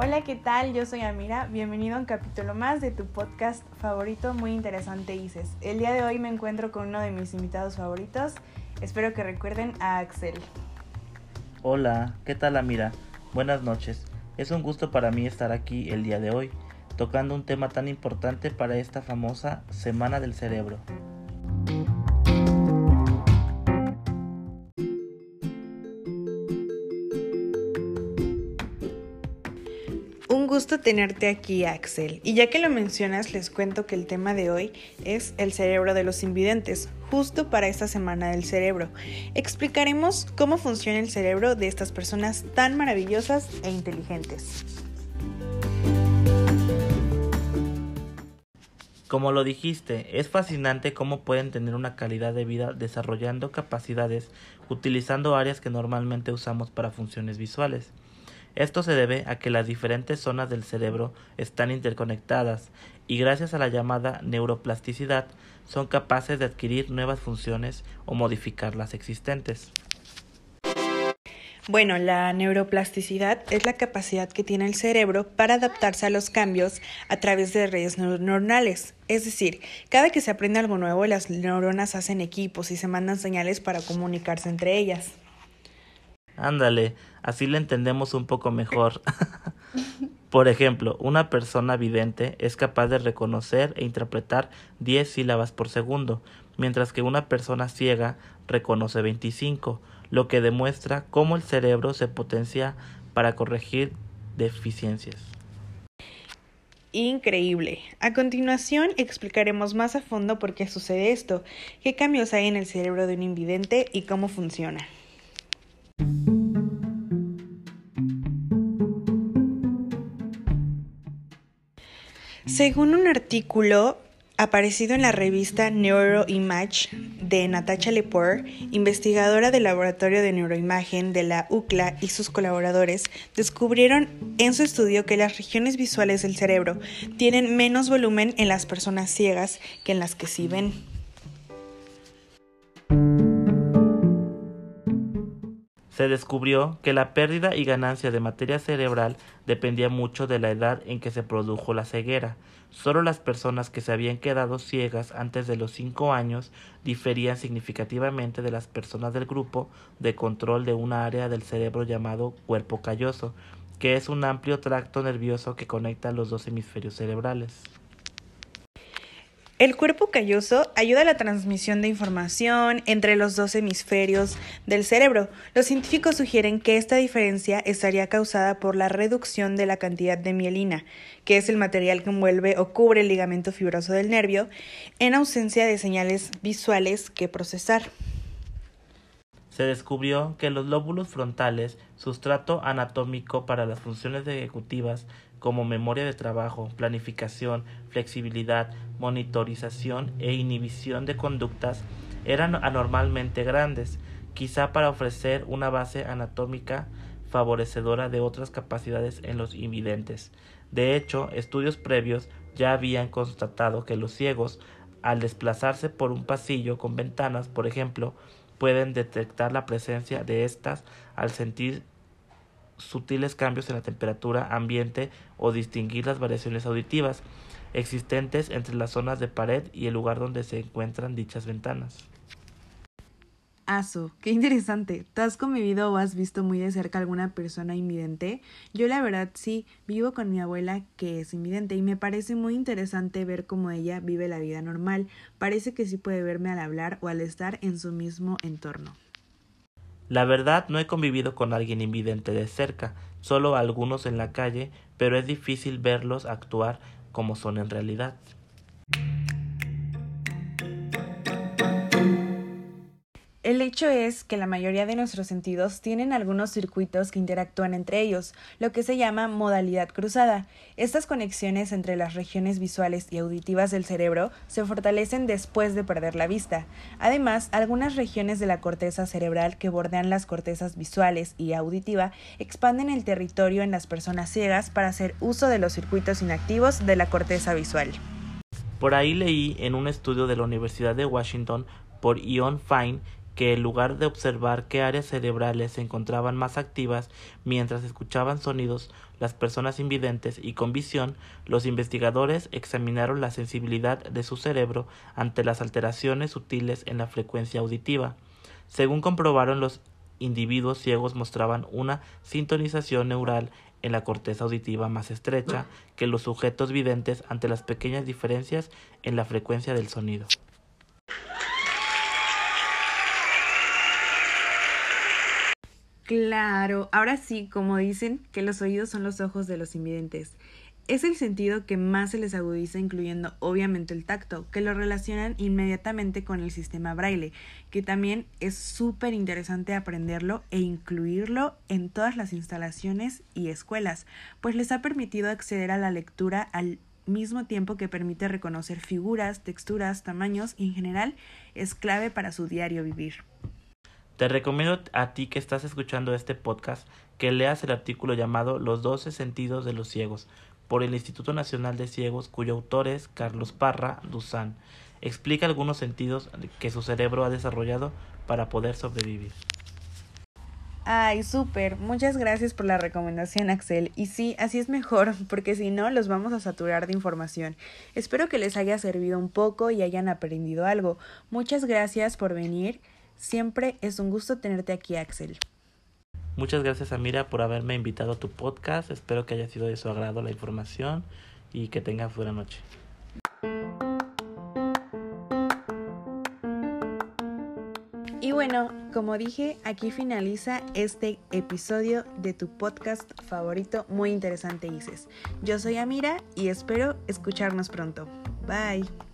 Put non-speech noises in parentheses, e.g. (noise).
Hola, ¿qué tal? Yo soy Amira. Bienvenido a un capítulo más de tu podcast favorito, muy interesante, ICES. El día de hoy me encuentro con uno de mis invitados favoritos. Espero que recuerden a Axel. Hola, ¿qué tal Amira? Buenas noches. Es un gusto para mí estar aquí el día de hoy, tocando un tema tan importante para esta famosa Semana del Cerebro. Gusto tenerte aquí, Axel. Y ya que lo mencionas, les cuento que el tema de hoy es el cerebro de los invidentes, justo para esta semana del cerebro. Explicaremos cómo funciona el cerebro de estas personas tan maravillosas e inteligentes. Como lo dijiste, es fascinante cómo pueden tener una calidad de vida desarrollando capacidades utilizando áreas que normalmente usamos para funciones visuales. Esto se debe a que las diferentes zonas del cerebro están interconectadas y gracias a la llamada neuroplasticidad son capaces de adquirir nuevas funciones o modificar las existentes. Bueno, la neuroplasticidad es la capacidad que tiene el cerebro para adaptarse a los cambios a través de redes neuronales. Es decir, cada que se aprende algo nuevo, las neuronas hacen equipos y se mandan señales para comunicarse entre ellas. Ándale, así le entendemos un poco mejor. (laughs) Por ejemplo, una persona vidente es capaz de reconocer e interpretar 10 sílabas por segundo, mientras que una persona ciega reconoce 25, lo que demuestra cómo el cerebro se potencia para corregir deficiencias. Increíble. A continuación explicaremos más a fondo por qué sucede esto, qué cambios hay en el cerebro de un invidente y cómo funciona. Según un artículo aparecido en la revista Neuroimage de Natasha Lepore, investigadora del Laboratorio de Neuroimagen de la UCLA y sus colaboradores, descubrieron en su estudio que las regiones visuales del cerebro tienen menos volumen en las personas ciegas que en las que sí ven. Se descubrió que la pérdida y ganancia de materia cerebral dependía mucho de la edad en que se produjo la ceguera. Solo las personas que se habían quedado ciegas antes de los cinco años diferían significativamente de las personas del grupo de control de una área del cerebro llamado cuerpo calloso, que es un amplio tracto nervioso que conecta los dos hemisferios cerebrales. El cuerpo calloso ayuda a la transmisión de información entre los dos hemisferios del cerebro. Los científicos sugieren que esta diferencia estaría causada por la reducción de la cantidad de mielina, que es el material que envuelve o cubre el ligamento fibroso del nervio, en ausencia de señales visuales que procesar. Se descubrió que los lóbulos frontales, sustrato anatómico para las funciones ejecutivas, como memoria de trabajo, planificación, flexibilidad, monitorización e inhibición de conductas eran anormalmente grandes, quizá para ofrecer una base anatómica favorecedora de otras capacidades en los invidentes. De hecho, estudios previos ya habían constatado que los ciegos, al desplazarse por un pasillo con ventanas, por ejemplo, pueden detectar la presencia de estas al sentir sutiles cambios en la temperatura ambiente o distinguir las variaciones auditivas existentes entre las zonas de pared y el lugar donde se encuentran dichas ventanas. Aso, qué interesante. ¿Te has convivido o has visto muy de cerca alguna persona invidente? Yo la verdad sí, vivo con mi abuela que es invidente y me parece muy interesante ver cómo ella vive la vida normal. Parece que sí puede verme al hablar o al estar en su mismo entorno. La verdad no he convivido con alguien invidente de cerca, solo algunos en la calle, pero es difícil verlos actuar como son en realidad. El hecho es que la mayoría de nuestros sentidos tienen algunos circuitos que interactúan entre ellos, lo que se llama modalidad cruzada. Estas conexiones entre las regiones visuales y auditivas del cerebro se fortalecen después de perder la vista. Además, algunas regiones de la corteza cerebral que bordean las cortezas visuales y auditiva expanden el territorio en las personas ciegas para hacer uso de los circuitos inactivos de la corteza visual. Por ahí leí en un estudio de la Universidad de Washington por Ion Fine que en lugar de observar qué áreas cerebrales se encontraban más activas mientras escuchaban sonidos las personas invidentes y con visión, los investigadores examinaron la sensibilidad de su cerebro ante las alteraciones sutiles en la frecuencia auditiva. Según comprobaron los individuos ciegos mostraban una sintonización neural en la corteza auditiva más estrecha que los sujetos videntes ante las pequeñas diferencias en la frecuencia del sonido. Claro, ahora sí, como dicen, que los oídos son los ojos de los invidentes. Es el sentido que más se les agudiza, incluyendo obviamente el tacto, que lo relacionan inmediatamente con el sistema braille, que también es súper interesante aprenderlo e incluirlo en todas las instalaciones y escuelas, pues les ha permitido acceder a la lectura al mismo tiempo que permite reconocer figuras, texturas, tamaños y en general es clave para su diario vivir. Te recomiendo a ti que estás escuchando este podcast que leas el artículo llamado Los doce sentidos de los ciegos por el Instituto Nacional de Ciegos cuyo autor es Carlos Parra Duzán. Explica algunos sentidos que su cerebro ha desarrollado para poder sobrevivir. Ay, súper. Muchas gracias por la recomendación, Axel. Y sí, así es mejor, porque si no, los vamos a saturar de información. Espero que les haya servido un poco y hayan aprendido algo. Muchas gracias por venir. Siempre es un gusto tenerte aquí, Axel. Muchas gracias, Amira, por haberme invitado a tu podcast. Espero que haya sido de su agrado la información y que tengas buena noche. Y bueno, como dije, aquí finaliza este episodio de tu podcast favorito, muy interesante, Ices. Yo soy Amira y espero escucharnos pronto. Bye.